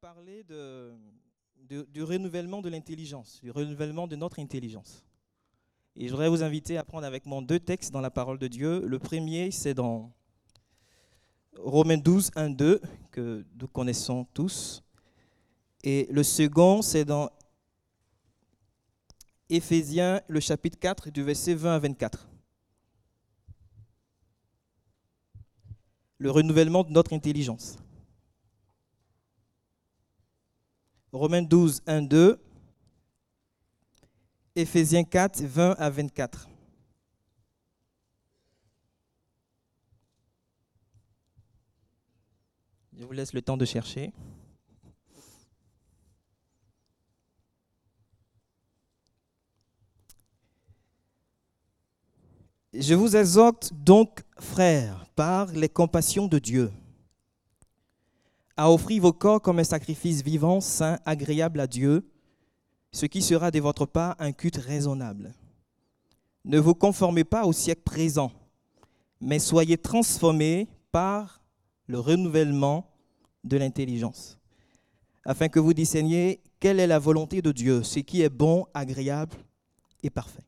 parler de, du renouvellement de l'intelligence, du renouvellement de notre intelligence. Et je voudrais vous inviter à prendre avec moi deux textes dans la parole de Dieu. Le premier, c'est dans Romains 12, 1, 2, que nous connaissons tous. Et le second, c'est dans Éphésiens, le chapitre 4, du verset 20 à 24. Le renouvellement de notre intelligence. Romains 12, 1, 2. Éphésiens 4, 20 à 24. Je vous laisse le temps de chercher. Je vous exhorte donc, frères, par les compassions de Dieu, à offrir vos corps comme un sacrifice vivant, saint, agréable à Dieu, ce qui sera de votre part un culte raisonnable. Ne vous conformez pas au siècle présent, mais soyez transformés par le renouvellement de l'intelligence, afin que vous discerniez quelle est la volonté de Dieu, ce qui est bon, agréable et parfait.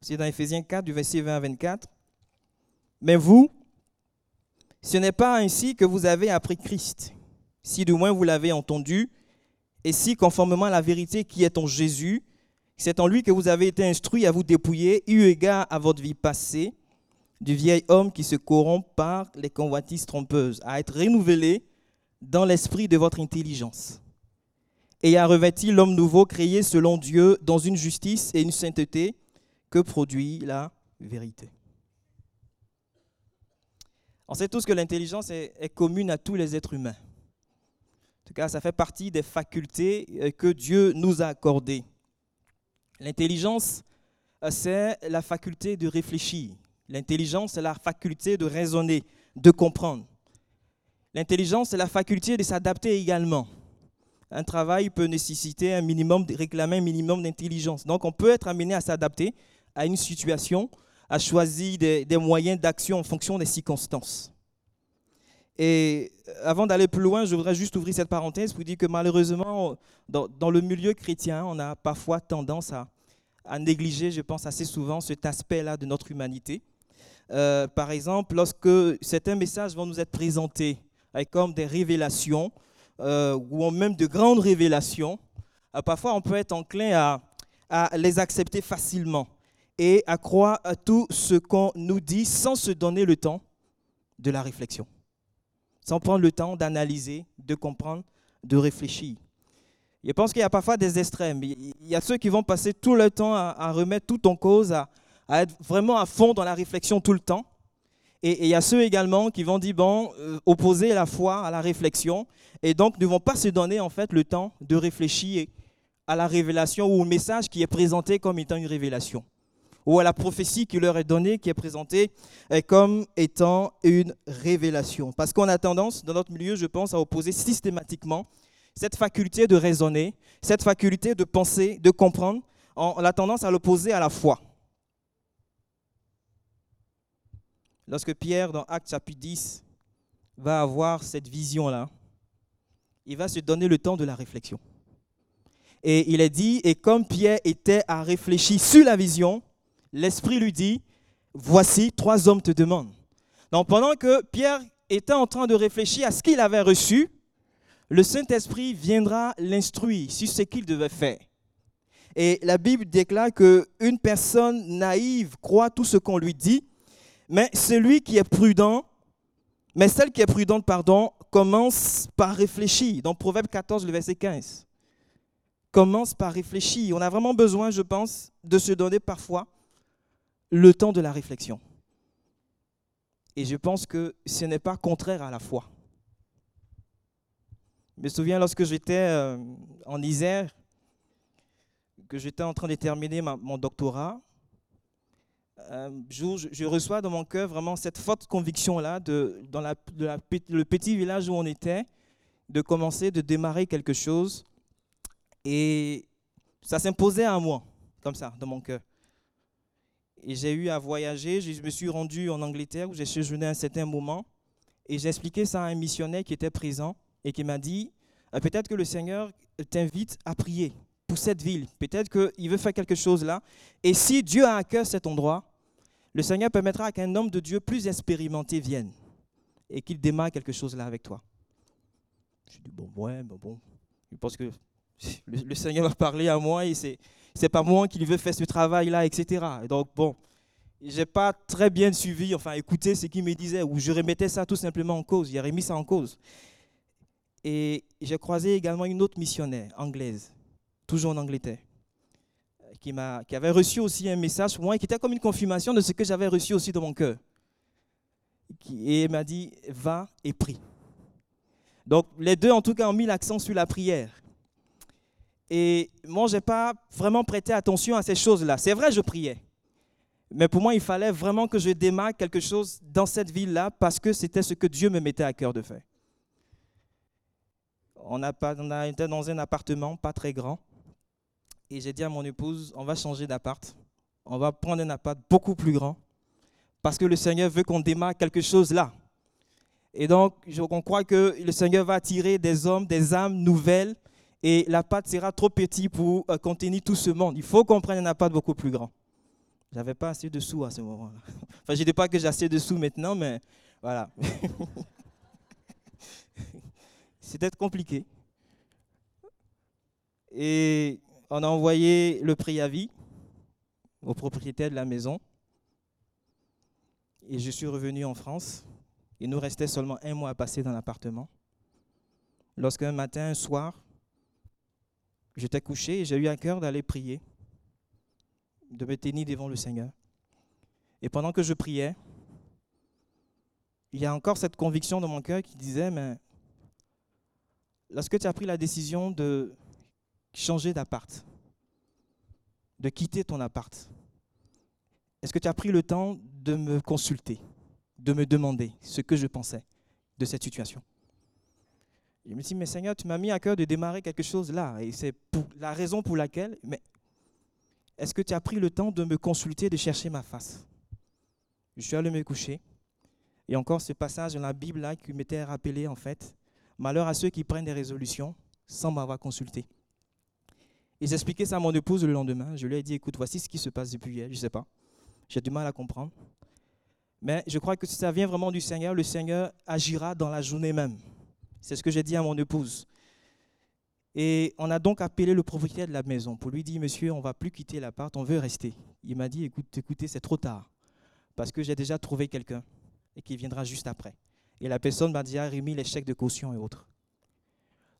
C'est dans Éphésiens 4, du verset 20 à 24. Mais vous, ce n'est pas ainsi que vous avez appris Christ, si du moins vous l'avez entendu, et si, conformément à la vérité qui est en Jésus, c'est en lui que vous avez été instruit à vous dépouiller, eu égard à votre vie passée, du vieil homme qui se corrompt par les convoitises trompeuses, à être renouvelé dans l'esprit de votre intelligence, et à revêtir l'homme nouveau créé selon Dieu dans une justice et une sainteté que produit la vérité. On sait tous que l'intelligence est, commune à tous les êtres humains. En tout cas, ça fait partie des facultés euh, que Dieu nous a accordées. L'intelligence, euh, c'est la faculté de réfléchir. L'intelligence, c'est la faculté de raisonner, de comprendre. L'intelligence, c'est la faculté de s'adapter également. Un travail peut nécessiter un minimum, réclamer un minimum d'intelligence. Donc, on peut être amené à s'adapter à une situation, à choisir des, moyens d'action en fonction des circonstances. Et avant d'aller plus loin, je voudrais juste ouvrir cette parenthèse pour dire que malheureusement, dans, le milieu chrétien, on a parfois tendance à, négliger, je pense assez souvent, cet aspect-là de notre humanité. Euh, par exemple, lorsque certains messages vont nous être présentés avec comme des révélations, euh, ou même de grandes révélations, euh, parfois on peut être enclin à les accepter facilement et à croire à tout ce qu'on nous dit sans se donner le temps de la réflexion, sans prendre le temps d'analyser, de comprendre, de réfléchir. Je pense qu'il y a parfois des extrêmes. Il y a ceux qui vont passer tout le temps à, remettre tout en cause, à, être vraiment à fond dans la réflexion tout le temps. Et, et il y a ceux également qui vont dire, bon, euh, opposer la foi à la réflexion, et donc ne vont pas se donner en fait le temps de réfléchir à la révélation ou au message qui est présenté comme étant une révélation ou à la prophétie qui leur est donnée, qui est présentée euh, comme étant une révélation. Parce qu'on a tendance, dans notre milieu, je pense, à opposer systématiquement cette faculté de raisonner, cette faculté de penser, de comprendre, on a tendance à l'opposer à la foi. Lorsque Pierre, dans Actes chapitre 10, va avoir cette vision-là, il va se donner le temps de la réflexion. Et il est dit, et comme Pierre était à réfléchir sur la vision, l'Esprit lui dit, voici, trois hommes te demandent. Donc pendant que Pierre était en train de réfléchir à ce qu'il avait reçu, le Saint-Esprit viendra l'instruire sur ce qu'il devait faire. Et la Bible déclare qu'une personne naïve croit tout ce qu'on lui dit, mais celui qui est prudent, mais celle qui est prudente, pardon, commence par réfléchir. Dans Proverbe 14, le verset 15. Commence par réfléchir. On a vraiment besoin, je pense, de se donner parfois le temps de la réflexion. Et je pense que ce n'est pas contraire à la foi. Je me souviens lorsque j'étais euh, en Isère, que j'étais en train de terminer mon doctorat, un jour, je, reçois dans mon cœur vraiment cette forte conviction-là, dans la, le petit village où on était, de commencer, de démarrer quelque chose. Et ça s'imposait à moi, comme ça, dans mon cœur. Et j'ai eu à voyager, je me suis rendu en Angleterre où j'ai séjourné un certain moment. Et j'ai expliqué ça à un missionnaire qui était présent. et qui m'a dit, euh, peut-être que le Seigneur t'invite à prier pour cette ville. Peut-être qu'il veut faire quelque chose là. Et si Dieu a à cœur cet endroit, le Seigneur permettra qu'un homme de Dieu plus expérimenté vienne et qu'il démarre quelque chose là avec toi. Je dis, bon, ouais, bon, bon. Je pense que le, Seigneur va parler à moi et c'est, c'est pas moi qui veut faire ce travail-là, etc. Et donc, bon, j'ai pas très bien suivi, enfin, écouté ce qu'il me disait, ou je remettais ça tout simplement en cause, j'ai remis ça en cause. Et j'ai croisé également une autre missionnaire anglaise, toujours en Angleterre, qui, m'a, qui avait reçu aussi un message moi et qui était comme une confirmation de ce que j'avais reçu aussi dans mon cœur. Et elle m'a dit, va et prie. Donc les deux, en tout cas, ont mis l'accent sur la prière. Et moi, je n'ai pas vraiment prêté attention à ces choses-là. C'est vrai, je priais. Mais pour moi, il fallait vraiment que je démarre quelque chose dans cette ville-là parce que c'était ce que Dieu me mettait à cœur de faire. On a, été dans un appartement pas très grand. Et j'ai dit à mon épouse, on va changer d'appart. On va prendre un appart beaucoup plus grand. Parce que le Seigneur veut qu'on démarre quelque chose là. Et donc, on croit que le Seigneur va attirer des hommes, des âmes nouvelles et la pâte sera trop petite pour euh, contenir tout ce monde. Il faut qu'on prenne un pâte beaucoup plus grand. J'avais pas assez de sous à ce moment-là. Enfin, je ne dis pas que j'ai assez de sous maintenant, mais voilà. C'était compliqué. Et on a envoyé le préavis au propriétaire de la maison. Et je suis revenu en France. Il nous restait seulement un mois à passer dans l'appartement. Lorsqu'un matin, un soir, J'étais couché et j'ai eu à cœur d'aller prier, de me tenir devant le Seigneur. Et pendant que je priais, il y a encore cette conviction dans mon cœur qui disait, mais lorsque tu as pris la décision de changer d'appart, de quitter ton appart, est-ce que tu as pris le temps de me consulter, de me demander ce que je pensais de cette situation? Je me dit, mais Seigneur, tu m'as mis à cœur de démarrer quelque chose là. Et c'est la raison pour laquelle, mais est-ce que tu as pris le temps de me consulter, de chercher ma face? Je suis allé me coucher. Et encore ce passage dans la Bible là qui m'était rappelé en fait. Malheur à ceux qui prennent des résolutions sans m'avoir consulté. Et j'expliquais ça à mon épouse le lendemain. Je lui ai dit, écoute, voici ce qui se passe depuis hier. Je ne sais pas. J'ai du mal à comprendre. Mais je crois que si ça vient vraiment du Seigneur, le Seigneur agira dans la journée même. C'est ce que j'ai dit à mon épouse. Et on a donc appelé le propriétaire de la maison pour lui dire, monsieur, on va plus quitter l'appart, on veut rester. Il m'a dit, écoute, écoutez, c'est trop tard, parce que j'ai déjà trouvé quelqu'un et qui viendra juste après. Et la personne m'a déjà remis les chèques de caution et autres.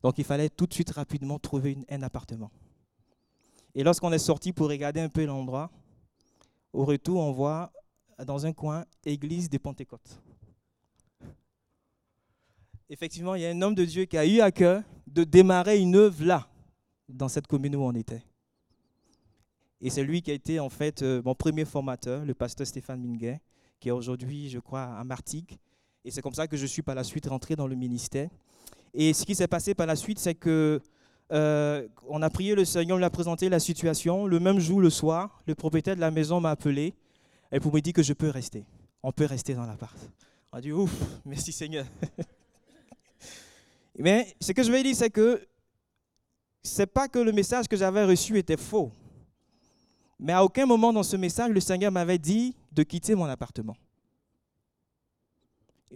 Donc il fallait tout de suite rapidement trouver un appartement. Et lorsqu'on est sorti pour regarder un peu l'endroit, au retour, on voit dans un coin église des Pentecôtes effectivement, il y a un homme de Dieu qui a eu à cœur de démarrer une œuvre là, dans cette commune où on était. Et c'est lui qui a été en fait euh, mon premier formateur, le pasteur Stéphane Minguet, qui est aujourd'hui, je crois, à Martigues. Et c'est comme ça que je suis par la suite rentré dans le ministère. Et ce qui s'est passé par la suite, c'est que euh, on a prié le Seigneur, on lui a présenté la situation. Le même jour, le soir, le propriétaire de la maison m'a appelé et pour me dire que je peux rester. On peut rester dans l'appart. On a dit ouf, merci Seigneur. Mais ce que je veux dire, c'est que c'est pas que le message que j'avais reçu était faux. Mais à aucun moment dans ce message, le Seigneur m'avait dit de quitter mon appartement.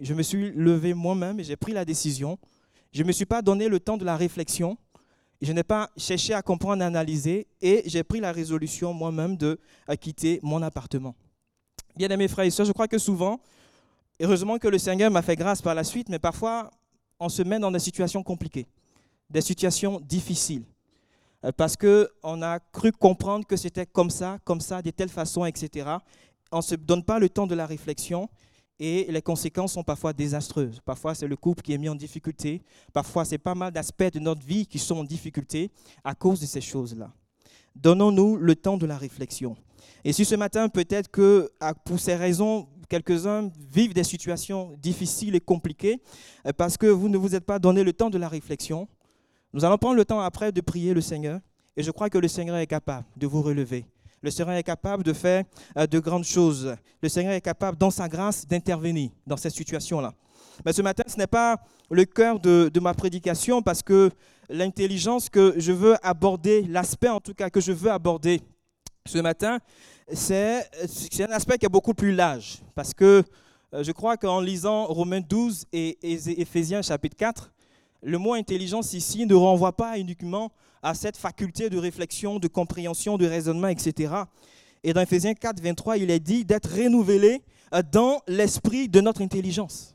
Je me suis levé moi-même et j'ai pris la décision. Je ne me suis pas donné le temps de la réflexion. Je n'ai pas cherché à comprendre, à analyser. Et j'ai pris la résolution moi-même de quitter mon appartement. Bien aimés frères et sœurs, je crois que souvent, heureusement que le Seigneur m'a fait grâce par la suite, mais parfois, on se met dans des situations compliquées, des situations difficiles, euh, parce qu'on a cru comprendre que c'était comme ça, comme ça, de telle façon, etc. On ne se donne pas le temps de la réflexion et les conséquences sont parfois désastreuses. Parfois, c'est le couple qui est mis en difficulté. Parfois, c'est pas mal d'aspects de notre vie qui sont en difficulté à cause de ces choses-là. Donnons-nous le temps de la réflexion. Et si ce matin, peut-être que pour ces raisons, quelques-uns vivent des situations difficiles et compliquées euh, parce que vous ne vous êtes pas donné le temps de la réflexion. Nous allons prendre le temps après de prier le Seigneur et je crois que le Seigneur est capable de vous relever. Le Seigneur est capable de faire euh, de grandes choses. Le Seigneur est capable, dans sa grâce, d'intervenir dans cette situation-là. Mais ce matin, ce n'est pas le cœur de, de, ma prédication parce que l'intelligence que je veux aborder, l'aspect en tout cas que je veux aborder ce matin, c'est un aspect qui est beaucoup plus large. Parce que je crois qu'en lisant Romains 12 et Éphésiens chapitre 4, le mot intelligence ici ne renvoie pas uniquement à cette faculté de réflexion, de compréhension, de raisonnement, etc. Et dans Ephésiens 4, 23, il est dit d'être renouvelé euh, dans l'esprit de notre intelligence.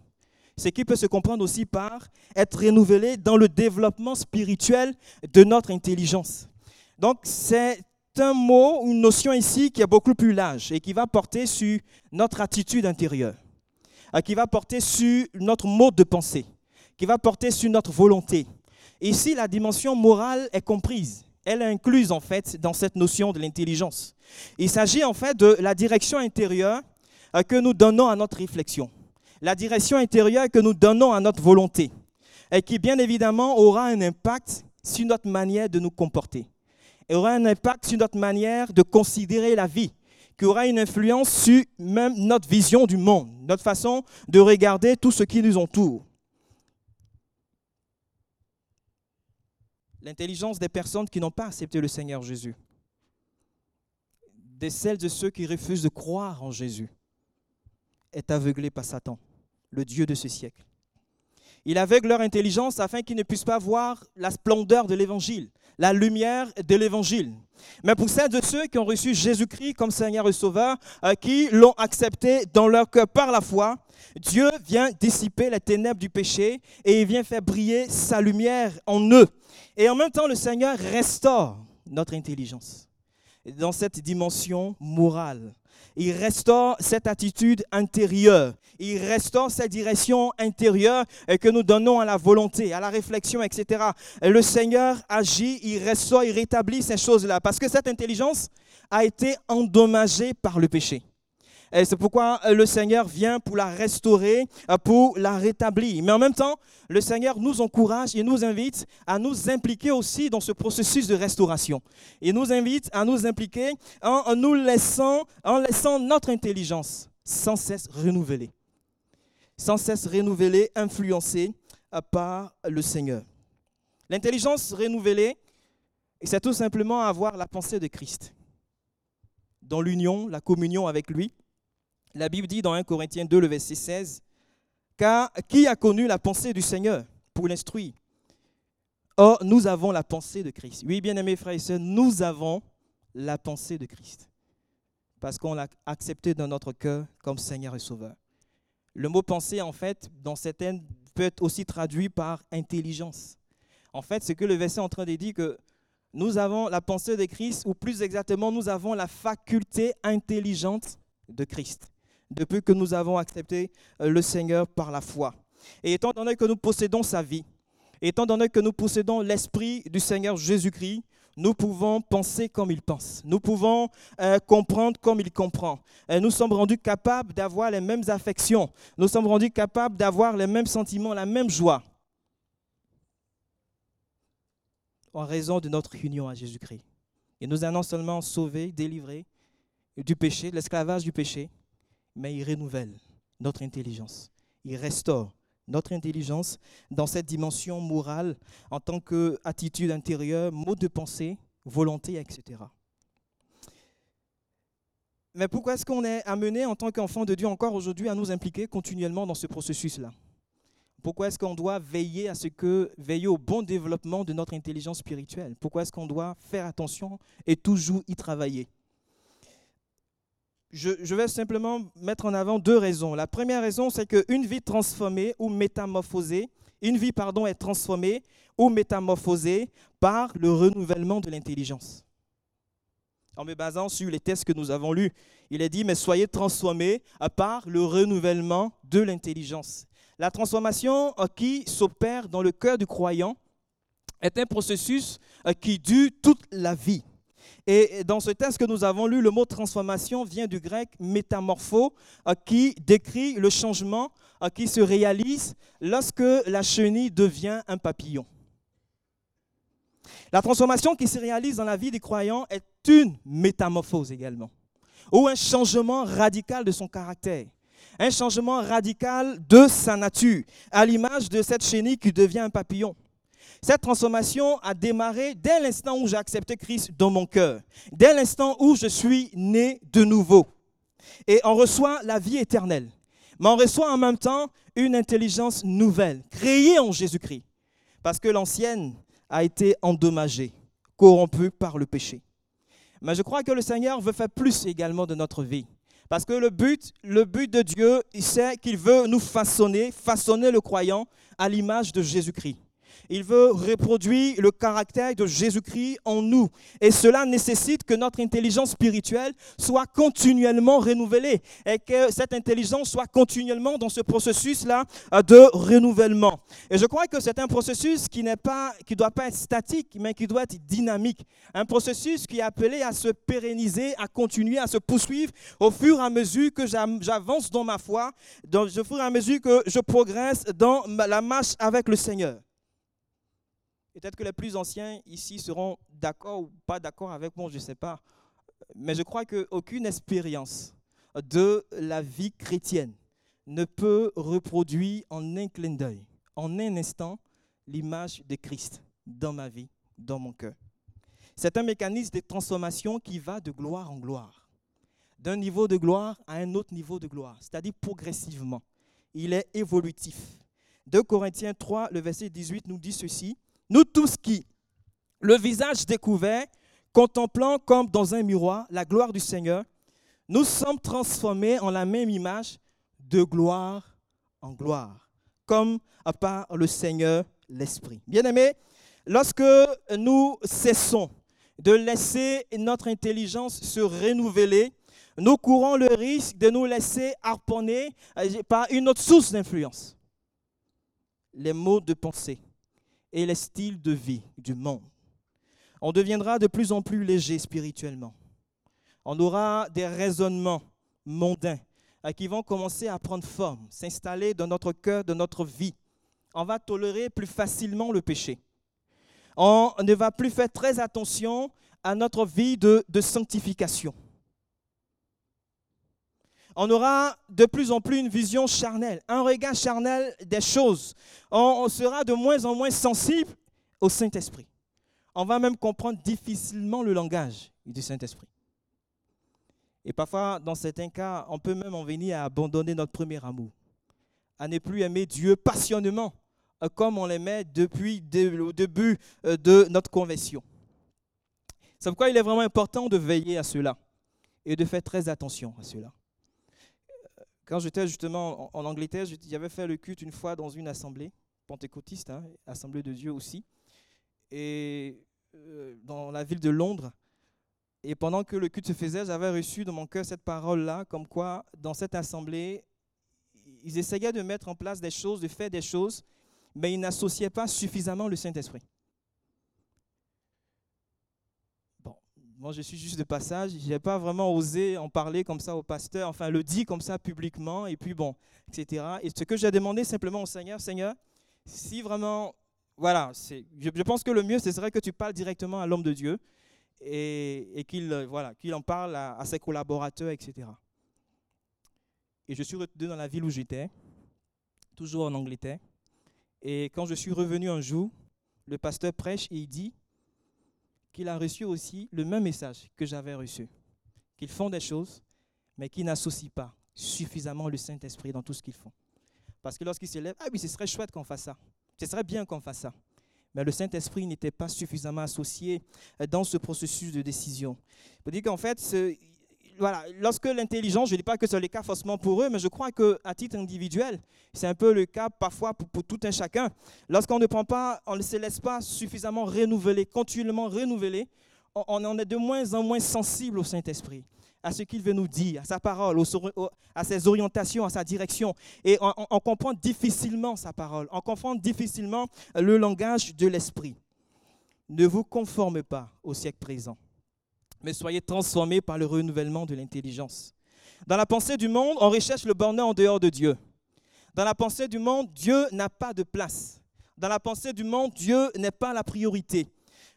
Ce qui peut se comprendre aussi par être renouvelé dans le développement spirituel de notre intelligence. Donc c'est un mot, une notion ici qui est beaucoup plus large et qui va porter sur notre attitude intérieure, euh, qui va porter sur notre mode de pensée, qui va porter sur notre volonté. Ici, la dimension morale est comprise. Elle est incluse en fait dans cette notion de l'intelligence. Il s'agit en fait de la direction intérieure euh, que nous donnons à notre réflexion, la direction intérieure que nous donnons à notre volonté, et qui bien évidemment aura un impact sur notre manière de nous comporter, aura un impact sur notre manière de considérer la vie, qui aura une influence sur même notre vision du monde, notre façon de regarder tout ce qui nous entoure. L'intelligence des personnes qui n'ont pas accepté le Seigneur Jésus, de celles de ceux qui refusent de croire en Jésus, est aveuglée par Satan, le Dieu de ce siècle. Il aveugle leur intelligence afin qu'ils ne puissent pas voir la splendeur de l'Évangile, la lumière de l'Évangile. Mais pour celles de ceux qui ont reçu Jésus-Christ comme Seigneur et Sauveur, euh, qui l'ont accepté dans leur cœur par la foi, Dieu vient dissiper les ténèbres du péché et il vient faire briller sa lumière en eux. Et en même temps, le Seigneur restaure notre intelligence dans cette dimension morale. Il restaure cette attitude intérieure. Il restaure cette direction intérieure que nous donnons à la volonté, à la réflexion, etc. le Seigneur agit, il restaure, il rétablit ces choses-là. Parce que cette intelligence a été endommagée par le péché. C'est pourquoi euh, le Seigneur vient pour la restaurer, euh, pour la rétablir. Mais en même temps, le Seigneur nous encourage et nous invite à nous impliquer aussi dans ce processus de restauration. Il nous invite à nous impliquer en nous laissant, en laissant notre intelligence sans cesse renouvelée. Sans cesse renouvelée, influencée euh, par le Seigneur. L'intelligence renouvelée, c'est tout simplement avoir la pensée de Christ dans l'union, la communion avec lui, la Bible dit dans 1 Corinthiens 2, le verset 16, Car qui a connu la pensée du Seigneur pour l'instruire Or, nous avons la pensée de Christ. Oui, bien-aimés frères et sœurs, nous avons la pensée de Christ. Parce qu'on l'a accepté dans notre cœur comme Seigneur et Sauveur. Le mot pensée, en fait, dans certaines, peut être aussi traduit par intelligence. En fait, c'est que le verset est en train de dire que nous avons la pensée de Christ, ou plus exactement, nous avons la faculté intelligente de Christ depuis que nous avons accepté euh, le Seigneur par la foi. Et étant donné que nous possédons sa vie, étant donné que nous possédons l'Esprit du Seigneur Jésus-Christ, nous pouvons penser comme il pense. Nous pouvons euh, comprendre comme il comprend. Et nous sommes rendus capables d'avoir les mêmes affections. Nous sommes rendus capables d'avoir les mêmes sentiments, la même joie. En raison de notre union à Jésus-Christ. Et nous allons seulement sauver, délivrer du péché, de l'esclavage du péché, mais il renouvelle notre intelligence. Il restaure notre intelligence dans cette dimension morale en tant qu'attitude intérieure, mode de pensée, volonté, etc. Mais pourquoi est-ce qu'on est amené en tant qu'enfant de Dieu encore aujourd'hui à nous impliquer continuellement dans ce processus-là? Pourquoi est-ce qu'on doit veiller à ce que veiller au bon développement de notre intelligence spirituelle? Pourquoi est-ce qu'on doit faire attention et toujours y travailler? Je, vais simplement mettre en avant deux raisons. La première raison, c'est qu'une vie transformée ou métamorphosée, une vie, pardon, est transformée ou métamorphosée par le renouvellement de l'intelligence. En me basant sur les textes que nous avons lus, il est dit, mais soyez transformés par le renouvellement de l'intelligence. La transformation euh, qui s'opère dans le cœur du croyant est un processus euh, qui dure toute la vie. Et dans ce texte que nous avons lu, le mot transformation vient du grec métamorpho, euh, qui décrit le changement euh, qui se réalise lorsque la chenille devient un papillon. La transformation qui se réalise dans la vie des croyants est une métamorphose également, ou un changement radical de son caractère. un changement radical de sa nature, à l'image de cette chenille qui devient un papillon. Cette transformation a démarré dès l'instant où j'ai accepté Christ dans mon cœur, dès l'instant où je suis né de nouveau. Et on reçoit la vie éternelle, mais on reçoit en même temps une intelligence nouvelle, créée en Jésus-Christ, parce que l'ancienne a été endommagée, corrompue par le péché. Mais je crois que le Seigneur veut faire plus également de notre vie. Parce que le but, le but de Dieu, c'est qu'il veut nous façonner, façonner le croyant à l'image de Jésus-Christ. Il veut reproduire le caractère de Jésus-Christ en nous. Et cela nécessite que notre intelligence spirituelle soit continuellement renouvelée et que cette intelligence soit continuellement dans ce processus-là euh, de renouvellement. Et je crois que c'est un processus qui n'est pas, qui doit pas être statique, mais qui doit être dynamique. Un processus qui est appelé à se pérenniser, à continuer, à se poursuivre au fur et à mesure que j'avance dans ma foi, au fur et à mesure que je progresse dans la marche avec le Seigneur. Peut-être que les plus anciens ici seront d'accord ou pas d'accord avec moi, je ne sais pas. Mais je crois qu'aucune expérience de la vie chrétienne ne peut reproduire en un clin d'œil, en un instant, l'image de Christ dans ma vie, dans mon cœur. C'est un mécanisme de transformation qui va de gloire en gloire, d'un niveau de gloire à un autre niveau de gloire, c'est-à-dire progressivement. Il est évolutif. 2 Corinthiens 3, le verset 18 nous dit ceci. Nous tous qui, le visage découvert, contemplant comme dans un miroir la gloire du Seigneur, nous sommes transformés en la même image de gloire en gloire, comme par le Seigneur l'Esprit. Bien-aimés, lorsque nous cessons de laisser notre intelligence se renouveler, nous courons le risque de nous laisser harponner par une autre source d'influence. Les mots de pensée, et les styles de vie du monde. On deviendra de plus en plus léger spirituellement. On aura des raisonnements mondains euh, qui vont commencer à prendre forme, s'installer dans notre cœur, dans notre vie. On va tolérer plus facilement le péché. On ne va plus faire très attention à notre vie de, de sanctification on aura de plus en plus une vision charnelle, un regard charnel des choses. On, sera de moins en moins sensible au Saint-Esprit. On va même comprendre difficilement le langage du Saint-Esprit. Et parfois, dans certains cas, on peut même en venir à abandonner notre premier amour, à ne plus aimer Dieu passionnément, euh, comme on l'aimait depuis le début euh, de notre conversion. C'est pourquoi il est vraiment important de veiller à cela et de faire très attention à cela. Quand j'étais justement en, Angleterre, j'avais fait le culte une fois dans une assemblée pentecôtiste, hein, assemblée de Dieu aussi, et euh, dans la ville de Londres. Et pendant que le culte se faisait, j'avais reçu dans mon cœur cette parole-là, comme quoi dans cette assemblée, ils essayaient de mettre en place des choses, de faire des choses, mais ils n'associaient pas suffisamment le Saint-Esprit. Moi je suis juste de passage, je n'ai pas vraiment osé en parler comme ça au pasteur, enfin le dire comme ça publiquement, et puis bon, etc. Et ce que j'ai demandé simplement au Seigneur, Seigneur, si vraiment, voilà, je, pense que le mieux, ce serait que tu parles directement à l'homme de Dieu et, qu'il voilà, qu'il en parle à, ses collaborateurs, etc. Et je suis retourné dans la ville où j'étais, toujours en Angleterre. Et quand je suis revenu un jour, le pasteur prêche et il dit, qu'il a reçu aussi le même message que j'avais reçu. Qu'ils font des choses, mais qu'ils n'associent pas suffisamment le Saint-Esprit dans tout ce qu'ils font. Parce que lorsqu'ils se lèvent, ah oui, ce serait chouette qu'on fasse ça. Ce serait bien qu'on fasse ça. Mais le Saint-Esprit n'était pas suffisamment associé dans ce processus de décision. Il dire qu'en fait, lorsque l'intelligence, je ne dis pas que c'est le cas forcément pour eux, mais je crois qu'à titre individuel, c'est un peu le cas parfois pour, tout un chacun. Lorsqu'on ne prend pas, on ne se laisse pas suffisamment renouveler, continuellement renouveler, on, on est de moins en moins sensible au Saint-Esprit, à ce qu'il veut nous dire, à sa parole, à ses orientations, à sa direction. Et on comprend difficilement sa parole, on comprend difficilement le langage de l'Esprit. Ne vous conformez pas au siècle présent mais soyez transformés par le renouvellement de l'intelligence. Dans la pensée du monde, on recherche le bonheur en dehors de Dieu. Dans la pensée du monde, Dieu n'a pas de place. Dans la pensée du monde, Dieu n'est pas la priorité.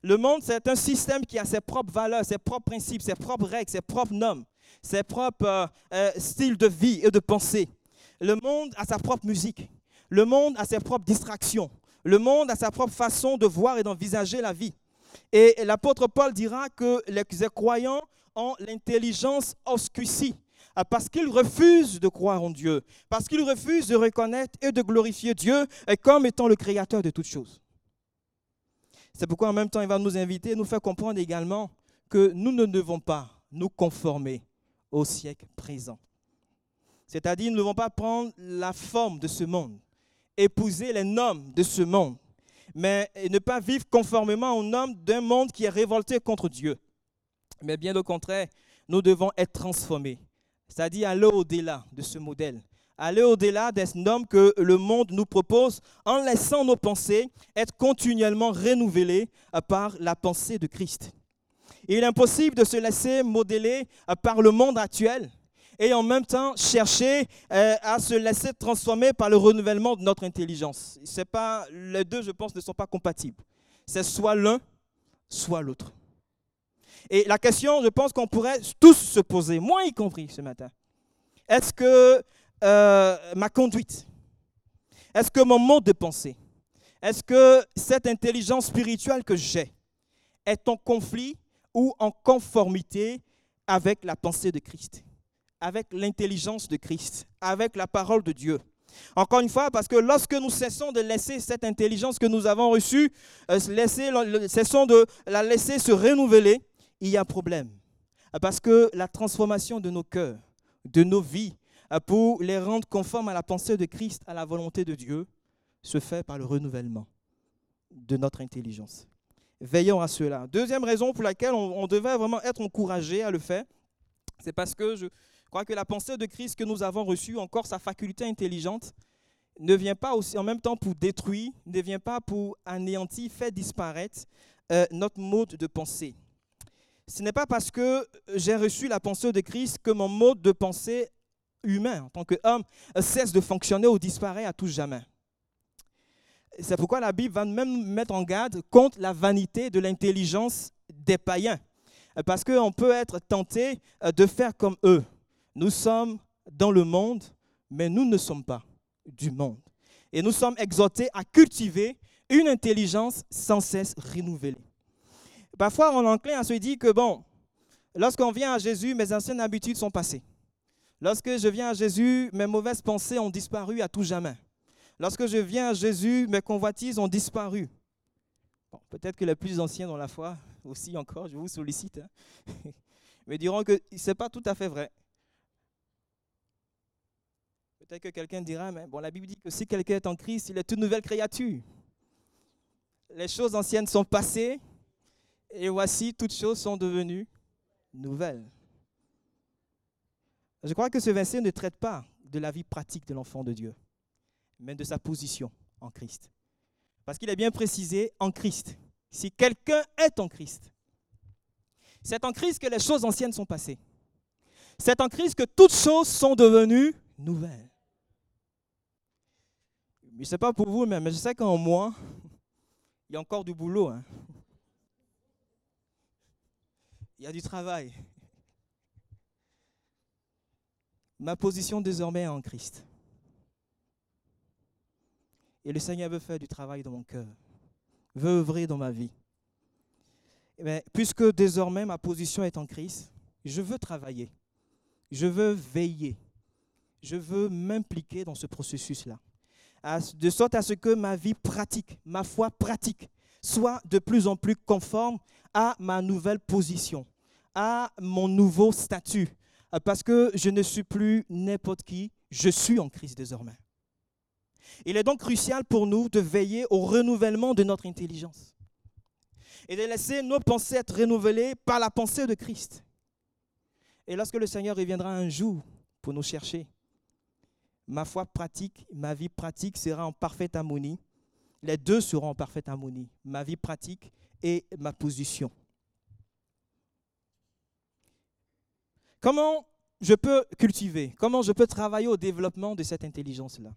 Le monde, c'est un système qui a ses propres valeurs, ses propres principes, ses propres règles, ses propres normes, ses propres euh, euh, styles de vie et de pensée. Le monde a sa propre musique. Le monde a ses propres distractions. Le monde a sa propre façon de voir et d'envisager la vie. Et l'apôtre Paul dira que les croyants ont l'intelligence obscurcie parce qu'ils refusent de croire en Dieu, parce qu'ils refusent de reconnaître et de glorifier Dieu comme étant le créateur de toutes choses. C'est pourquoi en même temps, il va nous inviter, nous faire comprendre également que nous ne devons pas nous conformer au siècle présent. C'est-à-dire, nous ne devons pas prendre la forme de ce monde, épouser les normes de ce monde, mais ne pas vivre conformément aux normes d'un monde qui est révolté contre Dieu. Mais bien au contraire, nous devons être transformés, c'est-à-dire aller au-delà de ce modèle, aller au-delà des normes que le monde nous propose en laissant nos pensées être continuellement renouvelées par la pensée de Christ. Il est impossible de se laisser modeler par le monde actuel et en même temps chercher euh, à se laisser transformer par le renouvellement de notre intelligence. C'est pas, les deux, je pense, ne sont pas compatibles. C'est soit l'un, soit l'autre. Et la question, je pense qu'on pourrait tous se poser, moi y compris ce matin, est-ce que euh, ma conduite, est-ce que mon mode de pensée, est-ce que cette intelligence spirituelle que j'ai est en conflit ou en conformité avec la pensée de Christ? Avec l'intelligence de Christ, avec la parole de Dieu. Encore une fois, parce que lorsque nous cessons de laisser cette intelligence que nous avons reçue, euh, cessons de la laisser se renouveler, il y a problème. Parce que la transformation de nos cœurs, de nos vies, euh, pour les rendre conformes à la pensée de Christ, à la volonté de Dieu, se fait par le renouvellement de notre intelligence. Veillons à cela. Deuxième raison pour laquelle on devait vraiment être encouragé à le faire, c'est parce que je, crois que la pensée de Christ que nous avons reçue, encore sa faculté intelligente, ne vient pas aussi en même temps pour détruire, ne vient pas pour anéantir, faire disparaître euh, notre mode de pensée. Ce n'est pas parce que j'ai reçu la pensée de Christ que mon mode de pensée humain en tant qu'homme cesse de fonctionner ou disparaît à tout jamais. C'est pourquoi la Bible va même mettre en garde contre la vanité de l'intelligence des païens. Parce qu'on peut être tenté euh, de faire comme eux. Nous sommes dans le monde, mais nous ne sommes pas du monde. Et nous sommes exhortés à cultiver une intelligence sans cesse renouvelée. Parfois, on est enclin à se dire que, bon, lorsqu'on vient à Jésus, mes anciennes habitudes sont passées. Lorsque je viens à Jésus, mes mauvaises pensées ont disparu à tout jamais. Lorsque je viens à Jésus, mes convoitises ont disparu. Peut-être que les plus anciens dans la foi, aussi encore, je vous sollicite, hein, me diront que ce n'est pas tout à fait vrai. Peut-être que quelqu'un dira, mais bon, la Bible dit que si quelqu'un est en Christ, il est une nouvelle créature. Les choses anciennes sont passées et voici, toutes choses sont devenues nouvelles. Je crois que ce verset ne traite pas de la vie pratique de l'enfant de Dieu, mais de sa position en Christ. Parce qu'il est bien précisé en Christ. Si quelqu'un est en Christ, c'est en Christ que les choses anciennes sont passées. C'est en Christ que toutes choses sont devenues nouvelles. Je ne sais pas pour vous, mais je sais qu'en moi, il y a encore du boulot. Hein. Il y a du travail. Ma position désormais est en Christ. Et le Seigneur veut faire du travail dans mon cœur, veut œuvrer dans ma vie. Mais puisque désormais ma position est en Christ, je veux travailler, je veux veiller, je veux m'impliquer dans ce processus-là de sorte à ce que ma vie pratique, ma foi pratique, soit de plus en plus conforme à ma nouvelle position, à mon nouveau statut, euh, parce que je ne suis plus n'importe qui, je suis en Christ désormais. Il est donc crucial pour nous de veiller au renouvellement de notre intelligence et de laisser nos pensées être renouvelées par la pensée de Christ. Et lorsque le Seigneur reviendra un jour pour nous chercher, ma foi pratique, ma vie pratique sera en parfaite harmonie. Les deux seront en parfaite harmonie, ma vie pratique et ma position. Comment je peux cultiver, comment je peux travailler au développement de cette intelligence-là?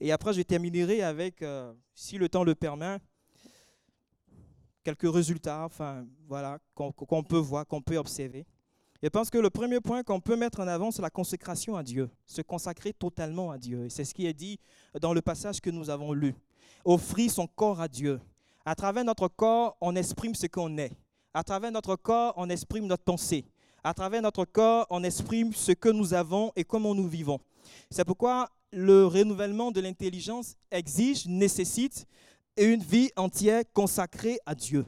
Et après, je terminerai avec, euh, si le temps le permet, quelques résultats, enfin, voilà, qu'on peut voir, qu'on peut observer. Je pense que le premier point qu'on peut mettre en avant, c'est la consécration à Dieu, se consacrer totalement à Dieu. Et c'est ce qui est dit dans le passage que nous avons lu. Offrir son corps à Dieu. À travers notre corps, on exprime ce qu'on est. À travers notre corps, on exprime notre pensée. À travers notre corps, on exprime ce que nous avons et comment nous vivons. C'est pourquoi le renouvellement de l'intelligence exige, nécessite une vie entière consacrée à Dieu.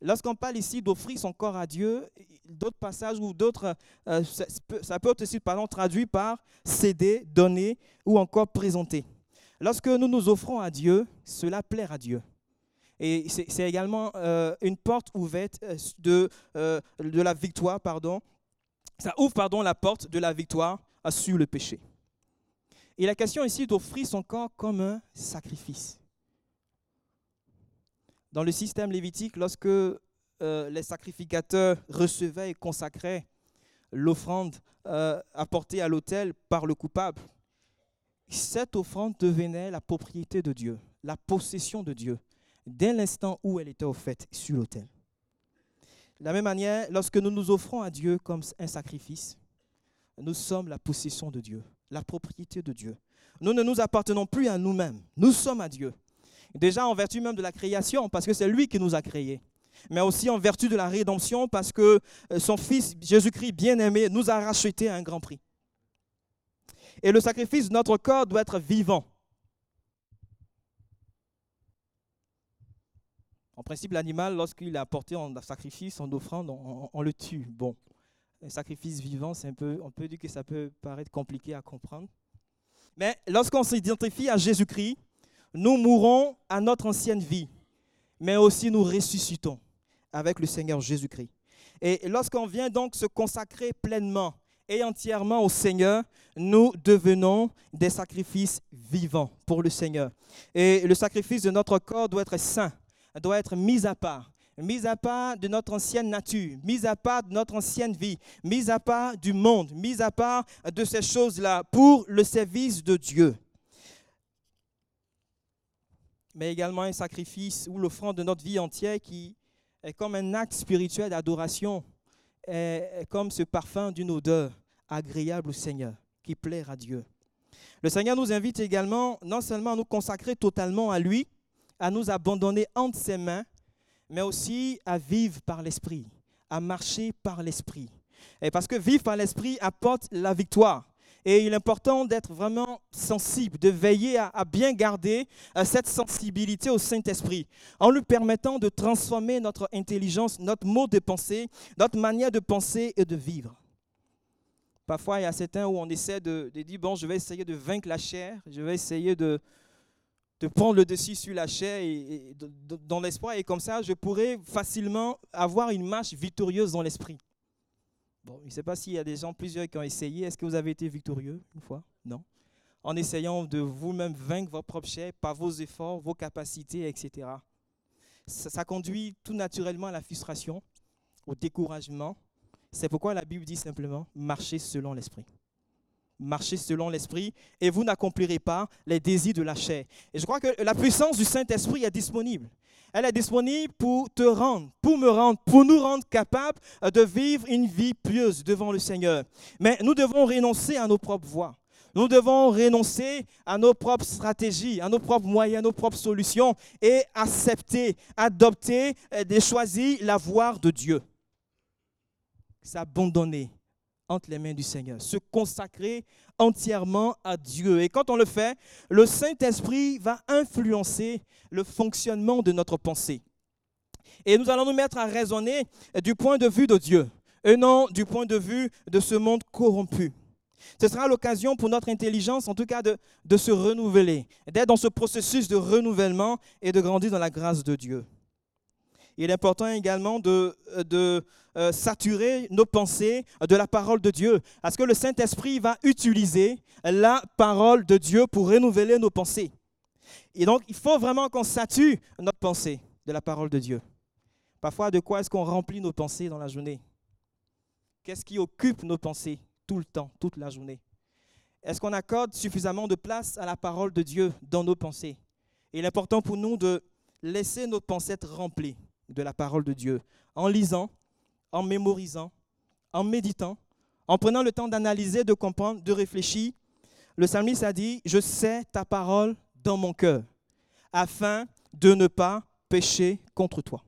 Lorsqu'on parle ici d'offrir son corps à Dieu, d'autres passages ou d'autres, euh, ça peut être aussi pardon, traduit par céder, donner ou encore présenter. Lorsque nous nous offrons à Dieu, cela plaît à Dieu. Et c'est également euh, une porte ouverte euh, de, de la victoire, pardon. Ça ouvre pardon, la porte de la victoire sur le péché. Et la question ici d'offrir son corps comme un sacrifice. Dans le système lévitique, lorsque euh, les sacrificateurs recevaient et consacraient l'offrande euh, apportée à l'autel par le coupable, cette offrande devenait la propriété de Dieu, la possession de Dieu, dès l'instant où elle était offerte sur l'autel. De la même manière, lorsque nous nous offrons à Dieu comme un sacrifice, nous sommes la possession de Dieu, la propriété de Dieu. Nous ne nous appartenons plus à nous-mêmes, nous sommes à Dieu. Déjà en vertu même de la création, parce que c'est lui qui nous a créés. Mais aussi en vertu de la rédemption, parce que euh, son Fils Jésus-Christ bien-aimé nous a rachetés à un grand prix. Et le sacrifice de notre corps doit être vivant. En principe, l'animal, lorsqu'il est apporté en sacrifice, en offrande, on, le tue. Bon, un sacrifice vivant, c'est un peu, on peut dire que ça peut paraître compliqué à comprendre. Mais lorsqu'on s'identifie à Jésus-Christ, nous mourons à notre ancienne vie, mais aussi nous ressuscitons avec le Seigneur Jésus-Christ. Et lorsqu'on vient donc se consacrer pleinement et entièrement au Seigneur, nous devenons des sacrifices vivants pour le Seigneur. Et le sacrifice de notre corps doit être saint, doit être mis à part mis à part de notre ancienne nature, mis à part de notre ancienne vie, mis à part du monde, mis à part de ces choses-là pour le service de Dieu mais également un sacrifice ou l'offrande de notre vie entière qui est comme un acte spirituel d'adoration, comme ce parfum d'une odeur agréable au Seigneur, qui plaît à Dieu. Le Seigneur nous invite également non seulement à nous consacrer totalement à lui, à nous abandonner entre ses mains, mais aussi à vivre par l'Esprit, à marcher par l'Esprit. Et parce que vivre par l'Esprit apporte la victoire. Et il est important d'être vraiment sensible, de veiller à, bien garder euh, cette sensibilité au Saint-Esprit, en lui permettant de transformer notre intelligence, notre mode de pensée, notre manière de penser et de vivre. Parfois, il y a certains où on essaie de, dire, bon, je vais essayer de vaincre la chair, je vais essayer de, prendre le dessus sur la chair et, dans l'espoir, et comme ça, je pourrais facilement avoir une marche victorieuse dans l'esprit. Je ne sais pas s'il y a des gens, plusieurs qui ont essayé. Est-ce que vous avez été victorieux une fois? Non. En essayant de vous-même vaincre votre propre chair par vos efforts, vos capacités, etc. Ça, conduit tout naturellement à la frustration, au découragement. C'est pourquoi la Bible dit simplement marchez selon l'esprit. Marchez selon l'esprit et vous n'accomplirez pas les désirs de la chair. Et je crois que la puissance du Saint-Esprit est disponible elle est disponible pour te rendre, pour me rendre, pour nous rendre capables euh, de vivre une vie pieuse devant le Seigneur. Mais nous devons renoncer à nos propres voies. Nous devons renoncer à nos propres stratégies, à nos propres moyens, à nos propres solutions et accepter, adopter, euh, de choisir la voie de Dieu. S'abandonner entre les mains du Seigneur, se consacrer entièrement à Dieu. Et quand on le fait, le Saint-Esprit va influencer le fonctionnement de notre pensée. Et nous allons nous mettre à raisonner du point de vue de Dieu et non du point de vue de ce monde corrompu. Ce sera l'occasion pour notre intelligence, en tout cas, de, de se renouveler, d'être dans ce processus de renouvellement et de grandir dans la grâce de Dieu. Il est important également de, de euh, saturer nos pensées de la parole de Dieu. Parce que le Saint-Esprit va utiliser la parole de Dieu pour renouveler nos pensées. Et donc, il faut vraiment qu'on sature notre pensée de la parole de Dieu. Parfois, de quoi est-ce qu'on remplit nos pensées dans la journée? Qu'est-ce qui occupe nos pensées tout le temps, toute la journée? Est-ce qu'on accorde suffisamment de place à la parole de Dieu dans nos pensées? Il est important pour nous de laisser nos pensées être remplies de la parole de Dieu en lisant, en mémorisant, en méditant, en prenant le temps d'analyser, de comprendre, de réfléchir, le psalmiste a dit, je sais ta parole dans mon cœur, afin de ne pas pécher contre toi.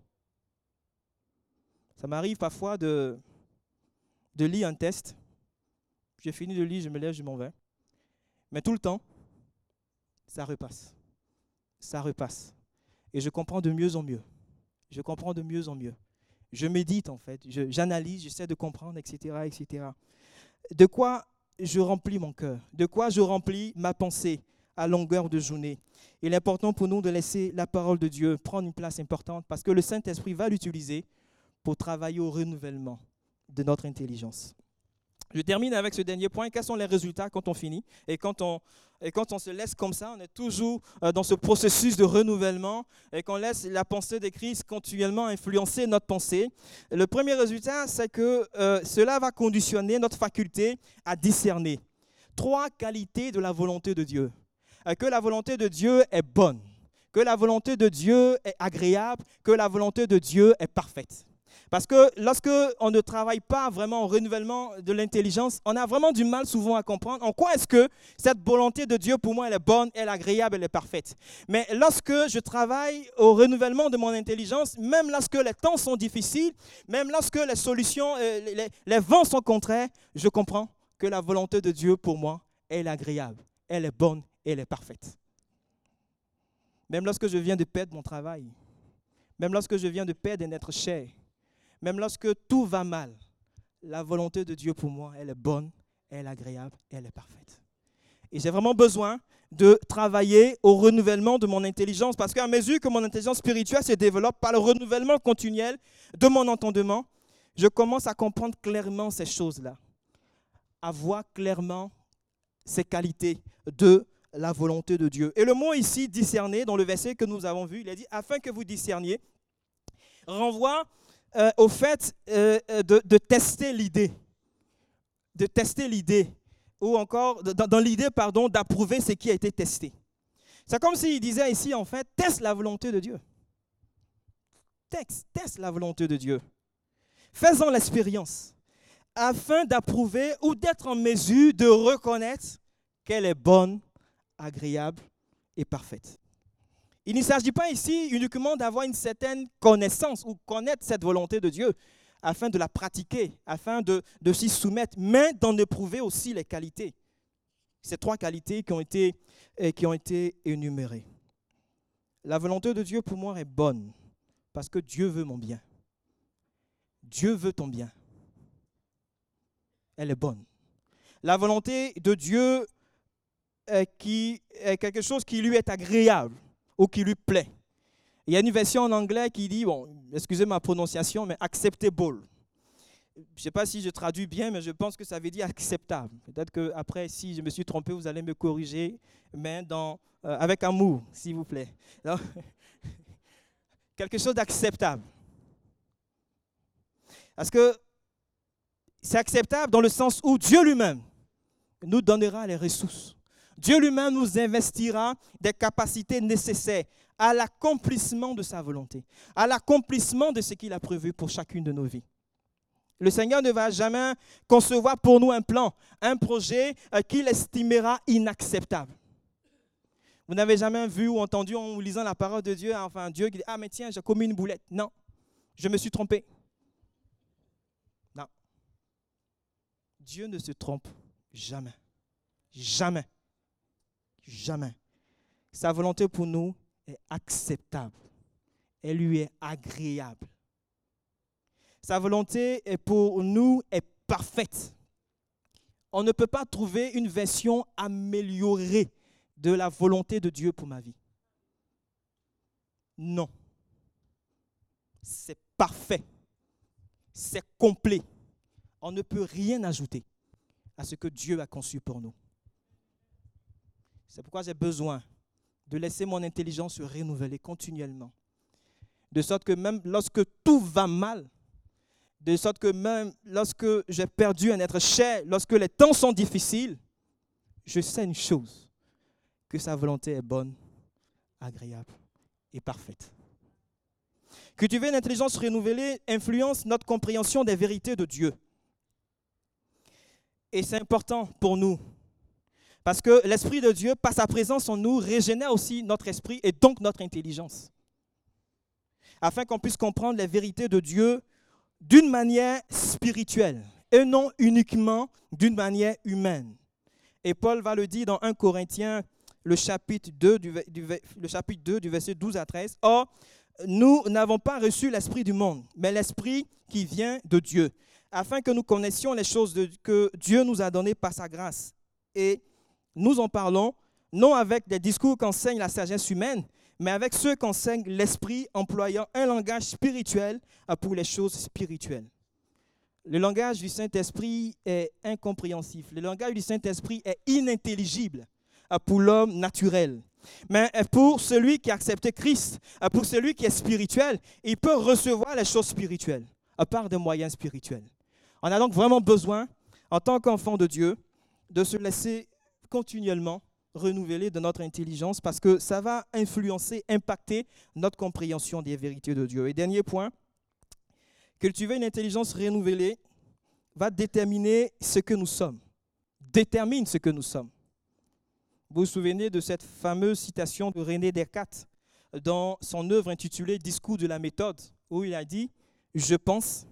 Ça m'arrive parfois de, de lire un test. J'ai fini de lire, je me lève, je m'en vais. Mais tout le temps, ça repasse. Ça repasse. Et je comprends de mieux en mieux. Je comprends de mieux en mieux. Je médite en fait, j'analyse, j'essaie de comprendre, etc., etc. De quoi je remplis mon cœur? De quoi je remplis ma pensée à longueur de journée? Il est important pour nous de laisser la parole de Dieu prendre une place importante parce que le Saint-Esprit va l'utiliser pour travailler au renouvellement de notre intelligence. Je termine avec ce dernier point. Quels sont les résultats quand on finit? Et quand on, se laisse comme ça, on est toujours euh, dans ce processus de renouvellement et qu'on laisse la pensée de Christ continuellement influencer notre pensée. Le premier résultat, c'est que euh, cela va conditionner notre faculté à discerner trois qualités de la volonté de Dieu. Euh, que la volonté de Dieu est bonne, que la volonté de Dieu est agréable, que la volonté de Dieu est parfaite. Parce que lorsque on ne travaille pas vraiment au renouvellement de l'intelligence, on a vraiment du mal souvent à comprendre en quoi est-ce que cette volonté de Dieu pour moi elle est bonne, elle est agréable, elle est parfaite. Mais lorsque je travaille au renouvellement de mon intelligence, même lorsque les temps sont difficiles, même lorsque les solutions, euh, les, les vents sont contraires, je comprends que la volonté de Dieu pour moi, elle est agréable, elle est bonne, elle est parfaite. Même lorsque je viens de perdre mon travail, même lorsque je viens de perdre un être cher, même lorsque tout va mal, la volonté de Dieu pour moi, elle est bonne, elle est agréable, elle est parfaite. Et j'ai vraiment besoin de travailler au renouvellement de mon intelligence parce qu'à mesure que mon intelligence spirituelle se développe par le renouvellement continuel de mon entendement, je commence à comprendre clairement ces choses-là, à voir clairement ces qualités de la volonté de Dieu. Et le mot ici, discerner, dans le verset que nous avons vu, il a dit, afin que vous discerniez, renvoie euh, au fait euh, euh, de, tester l'idée, de tester l'idée, ou encore dans, l'idée, pardon, d'approuver ce qui a été testé. C'est comme s'il disait ici, en fait, teste la volonté de Dieu. Teste, teste la volonté de Dieu. Faisons l'expérience afin d'approuver ou d'être en mesure de reconnaître qu'elle est bonne, agréable et parfaite. Il ne s'agit pas ici uniquement d'avoir une certaine connaissance ou connaître cette volonté de Dieu afin de la pratiquer, afin de, s'y soumettre, mais d'en éprouver aussi les qualités. Ces trois qualités qui ont été, énumérées. La volonté de Dieu pour moi est bonne parce que Dieu veut mon bien. Dieu veut ton bien. Elle est bonne. La volonté de Dieu est quelque chose qui lui est agréable ou qui lui plaît. Il y a une version en anglais qui dit, bon, excusez ma prononciation, mais acceptable. Je ne sais pas si je traduis bien, mais je pense que ça veut dire acceptable. Peut-être qu'après, si je me suis trompé, vous allez me corriger, mais euh, avec amour, s'il vous plaît. quelque chose d'acceptable. Parce que c'est acceptable dans le sens où Dieu lui-même nous donnera les ressources Dieu lui-même nous investira des capacités nécessaires à l'accomplissement de sa volonté, à l'accomplissement de ce qu'il a prévu pour chacune de nos vies. Le Seigneur ne va jamais concevoir pour nous un plan, un projet euh, qu'il estimera inacceptable. Vous n'avez jamais vu ou entendu en lisant la parole de Dieu, enfin Dieu qui dit, ah mais tiens, j'ai commis une boulette. Non, je me suis trompé. Non. Dieu ne se trompe jamais. Jamais. Jamais. Sa volonté pour nous est acceptable. Elle lui est agréable. Sa volonté pour nous est parfaite. On ne peut pas trouver une version améliorée de la volonté de Dieu pour ma vie. Non. C'est parfait. C'est complet. On ne peut rien ajouter à ce que Dieu a conçu pour nous. C'est pourquoi j'ai besoin de laisser mon intelligence se renouveler continuellement. De sorte que même lorsque tout va mal, de sorte que même lorsque j'ai perdu un être cher, lorsque les temps sont difficiles, je sais une chose, que sa volonté est bonne, agréable et parfaite. Cultiver une intelligence renouvelée influence notre compréhension des vérités de Dieu. Et c'est important pour nous. Parce que l'Esprit de Dieu, par sa présence en nous, régénère aussi notre esprit et donc notre intelligence. Afin qu'on puisse comprendre les vérités de Dieu d'une manière spirituelle et non uniquement d'une manière humaine. Et Paul va le dire dans 1 Corinthiens, le chapitre 2, du, le chapitre 2, du verset 12 à 13. Or, nous n'avons pas reçu l'esprit du monde, mais l'esprit qui vient de Dieu, afin que nous connaissions les choses que Dieu nous a données par sa grâce. Et nous en parlons non avec des discours qu'enseigne la sagesse humaine, mais avec ceux qu'enseigne l'esprit, employant un langage spirituel pour les choses spirituelles. Le langage du Saint-Esprit est incompréhensif. Le langage du Saint-Esprit est inintelligible pour l'homme naturel. Mais pour celui qui a accepté Christ, pour celui qui est spirituel, il peut recevoir les choses spirituelles à part des moyens spirituels. On a donc vraiment besoin, en tant qu'enfant de Dieu, de se laisser continuellement renouveler de notre intelligence parce que ça va influencer, impacter notre compréhension des vérités de Dieu. Et dernier point, cultiver une intelligence renouvelée va déterminer ce que nous sommes, détermine ce que nous sommes. Vous vous souvenez de cette fameuse citation de René Descartes dans son œuvre intitulée Discours de la méthode, où il a dit Je pense,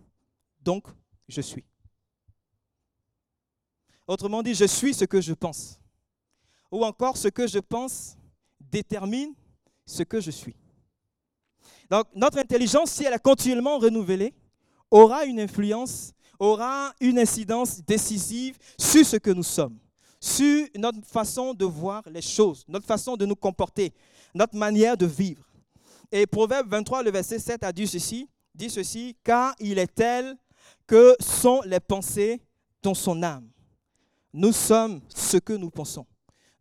donc je suis. Autrement dit, je suis ce que je pense. Ou encore, ce que je pense détermine ce que je suis. Donc, notre intelligence, si elle est continuellement renouvelée, aura une influence, aura une incidence décisive sur ce que nous sommes sur notre façon de voir les choses, notre façon de nous comporter, notre manière de vivre. Et Proverbe 23, le verset 7 a dit ceci, dit ceci, car il est tel que sont les pensées dans son âme. Nous sommes ce que nous pensons.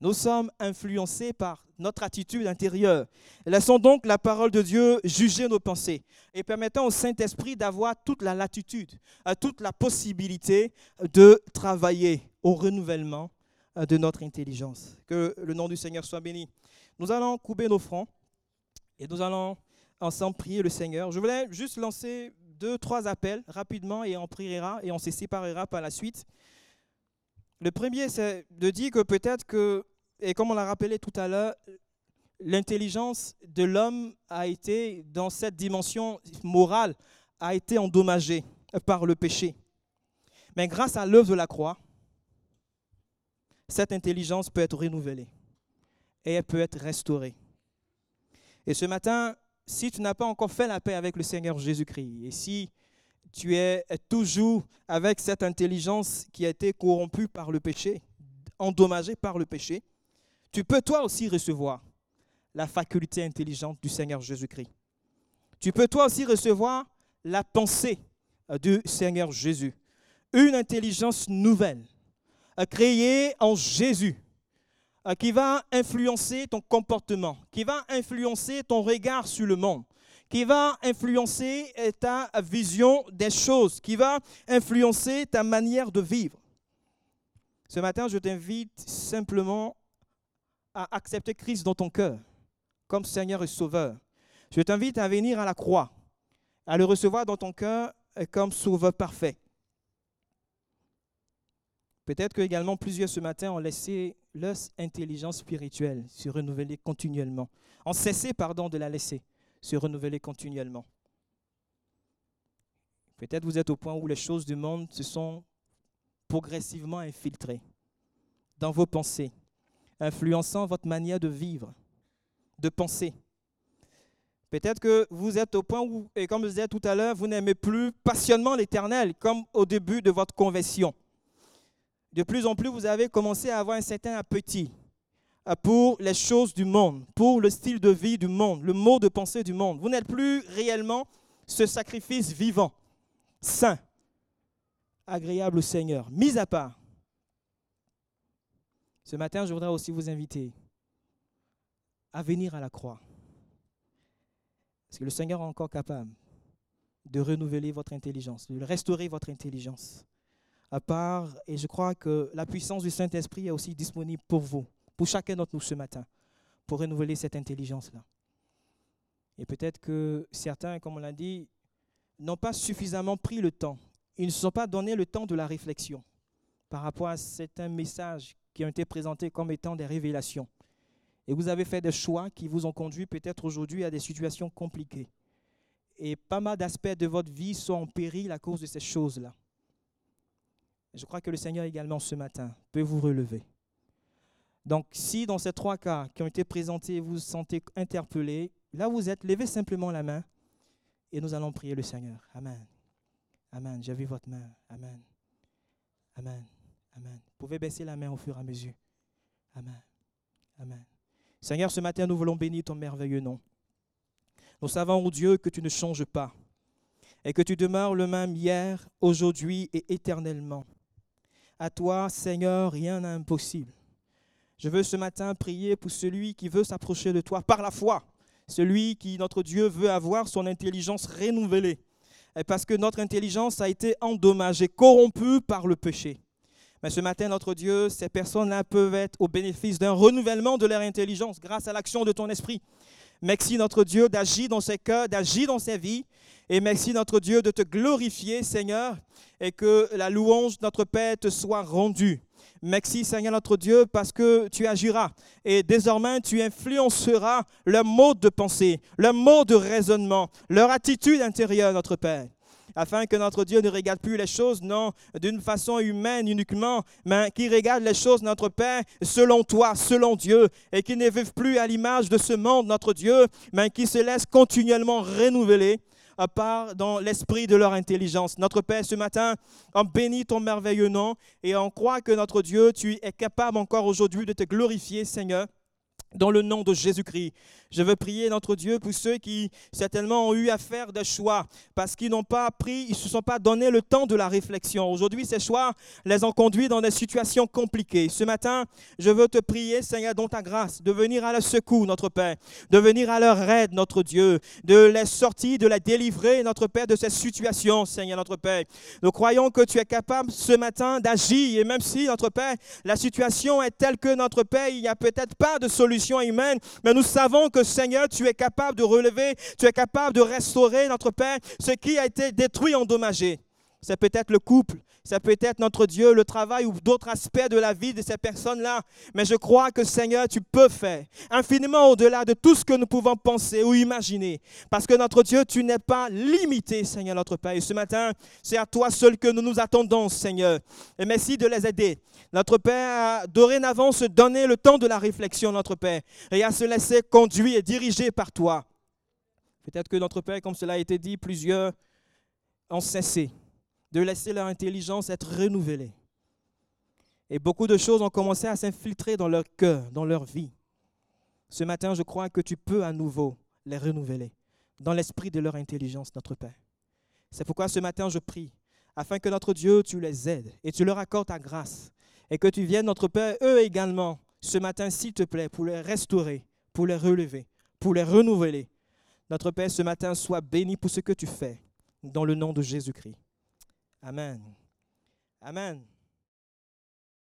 Nous sommes influencés par notre attitude intérieure. Laissons donc la parole de Dieu juger nos pensées et permettons au Saint-Esprit d'avoir toute la latitude, toute la possibilité de travailler au renouvellement euh, de notre intelligence. Que le nom du Seigneur soit béni. Nous allons couper nos fronts et nous allons ensemble prier le Seigneur. Je voulais juste lancer deux, trois appels rapidement et on priera et on se séparera par la suite. Le premier, c'est de dire que peut-être que, et comme on l'a rappelé tout à l'heure, l'intelligence de l'homme a été, dans cette dimension morale, a été endommagée par le péché. Mais grâce à l'œuvre de la croix, cette intelligence peut être renouvelée et elle peut être restaurée. Et ce matin, si tu n'as pas encore fait la paix avec le Seigneur Jésus-Christ, et si tu es toujours avec cette intelligence qui a été corrompue par le péché, endommagée par le péché, tu peux toi aussi recevoir la faculté intelligente du Seigneur Jésus-Christ. Tu peux toi aussi recevoir la pensée du Seigneur Jésus, une intelligence nouvelle créé en Jésus, qui va influencer ton comportement, qui va influencer ton regard sur le monde, qui va influencer ta vision des choses, qui va influencer ta manière de vivre. Ce matin, je t'invite simplement à accepter Christ dans ton cœur comme Seigneur et Sauveur. Je t'invite à venir à la croix, à le recevoir dans ton cœur comme Sauveur parfait. Peut-être que également plusieurs ce matin ont laissé leur intelligence spirituelle se renouveler continuellement, ont cessé, pardon, de la laisser se renouveler continuellement. Peut-être vous êtes au point où les choses du monde se sont progressivement infiltrées dans vos pensées, influençant votre manière de vivre, de penser. Peut-être que vous êtes au point où, et comme je disais tout à l'heure, vous n'aimez plus passionnément l'éternel comme au début de votre conversion de plus en plus, vous avez commencé à avoir un certain appétit pour les choses du monde, pour le style de vie du monde, le mot de pensée du monde. Vous n'êtes plus réellement ce sacrifice vivant, saint, agréable au Seigneur, mis à part. Ce matin, je voudrais aussi vous inviter à venir à la croix. Parce que le Seigneur est encore capable de renouveler votre intelligence, de restaurer votre intelligence à part, et je crois que la puissance du Saint-Esprit est aussi disponible pour vous, pour chacun d'entre nous ce matin, pour renouveler cette intelligence-là. Et peut-être que certains, comme on l'a dit, n'ont pas suffisamment pris le temps. Ils ne se sont pas donné le temps de la réflexion, par rapport à certains messages qui ont été présentés comme étant des révélations. Et vous avez fait des choix qui vous ont conduit peut-être aujourd'hui à des situations compliquées. Et pas mal d'aspects de votre vie sont en péril à cause de ces choses-là. Je crois que le Seigneur également ce matin peut vous relever. Donc si dans ces trois cas qui ont été présentés, vous vous sentez interpellé, là vous êtes, levez simplement la main et nous allons prier le Seigneur. Amen. Amen. J'ai vu votre main. Amen. Amen. Amen. Vous pouvez baisser la main au fur et à mesure. Amen. Amen. Seigneur, ce matin, nous voulons bénir ton merveilleux nom. Nous savons, ô Dieu, que tu ne changes pas et que tu demeures le même hier, aujourd'hui et éternellement. À toi, Seigneur, rien n'est impossible. Je veux ce matin prier pour celui qui veut s'approcher de toi par la foi, celui qui, notre Dieu, veut avoir son intelligence renouvelée, parce que notre intelligence a été endommagée, corrompue par le péché. Mais ce matin, notre Dieu, ces personnes-là peuvent être au bénéfice d'un renouvellement de leur intelligence grâce à l'action de ton esprit. Merci, notre Dieu, d'agir dans ses cœurs, d'agir dans ses vies. Et merci, notre Dieu, de te glorifier, Seigneur, et que la louange de notre Père te soit rendue. Merci Seigneur notre Dieu parce que tu agiras. Et désormais tu influenceras leur mode de pensée, leur mode de raisonnement, leur attitude intérieure, notre Père afin que notre Dieu ne regarde plus les choses, non, d'une façon humaine uniquement, mais qu'il regarde les choses, notre Père, selon toi, selon Dieu, et qu'il ne vive plus à l'image de ce monde, notre Dieu, mais qu'il se laisse continuellement renouveler part dans l'esprit de leur intelligence. Notre Père, ce matin, on bénit ton merveilleux nom et on croit que notre Dieu, tu es capable encore aujourd'hui de te glorifier, Seigneur dans le nom de Jésus-Christ. Je veux prier notre Dieu pour ceux qui certainement ont eu à faire des choix parce qu'ils n'ont pas pris, ils ne se sont pas donné le temps de la réflexion. Aujourd'hui, ces choix les ont conduits dans des situations compliquées. Ce matin, je veux te prier, Seigneur, dans ta grâce, de venir à leur secours, notre Père, de venir à leur aide, notre Dieu, de les sortir, de les délivrer, notre Père, de ces situations, Seigneur, notre Père. Nous croyons que tu es capable ce matin d'agir et même si, notre Père, la situation est telle que, notre Père, il n'y a peut-être pas de solution humaine, mais nous savons que Seigneur, tu es capable de relever, tu es capable de restaurer notre Père, ce qui a été détruit, endommagé. C'est peut-être le couple, c'est peut-être notre Dieu, le travail ou d'autres aspects de la vie de ces personnes-là. Mais je crois que Seigneur, tu peux faire infiniment au-delà de tout ce que nous pouvons penser ou imaginer. Parce que notre Dieu, tu n'es pas limité, Seigneur notre Père. Et ce matin, c'est à toi seul que nous nous attendons, Seigneur. Et merci de les aider. Notre Père a dorénavant se donner le temps de la réflexion, notre Père, et à se laisser conduire et diriger par toi. Peut-être que notre Père, comme cela a été dit, plusieurs ont cessé de laisser leur intelligence être renouvelée. Et beaucoup de choses ont commencé à s'infiltrer dans leur cœur, dans leur vie. Ce matin, je crois que tu peux à nouveau les renouveler dans l'esprit de leur intelligence, notre Père. C'est pourquoi ce matin, je prie, afin que notre Dieu, tu les aides et tu leur accordes ta grâce, et que tu viennes, notre Père, eux également, ce matin, s'il te plaît, pour les restaurer, pour les relever, pour les renouveler. Notre Père, ce matin, sois béni pour ce que tu fais, dans le nom de Jésus-Christ. Amen. Amen.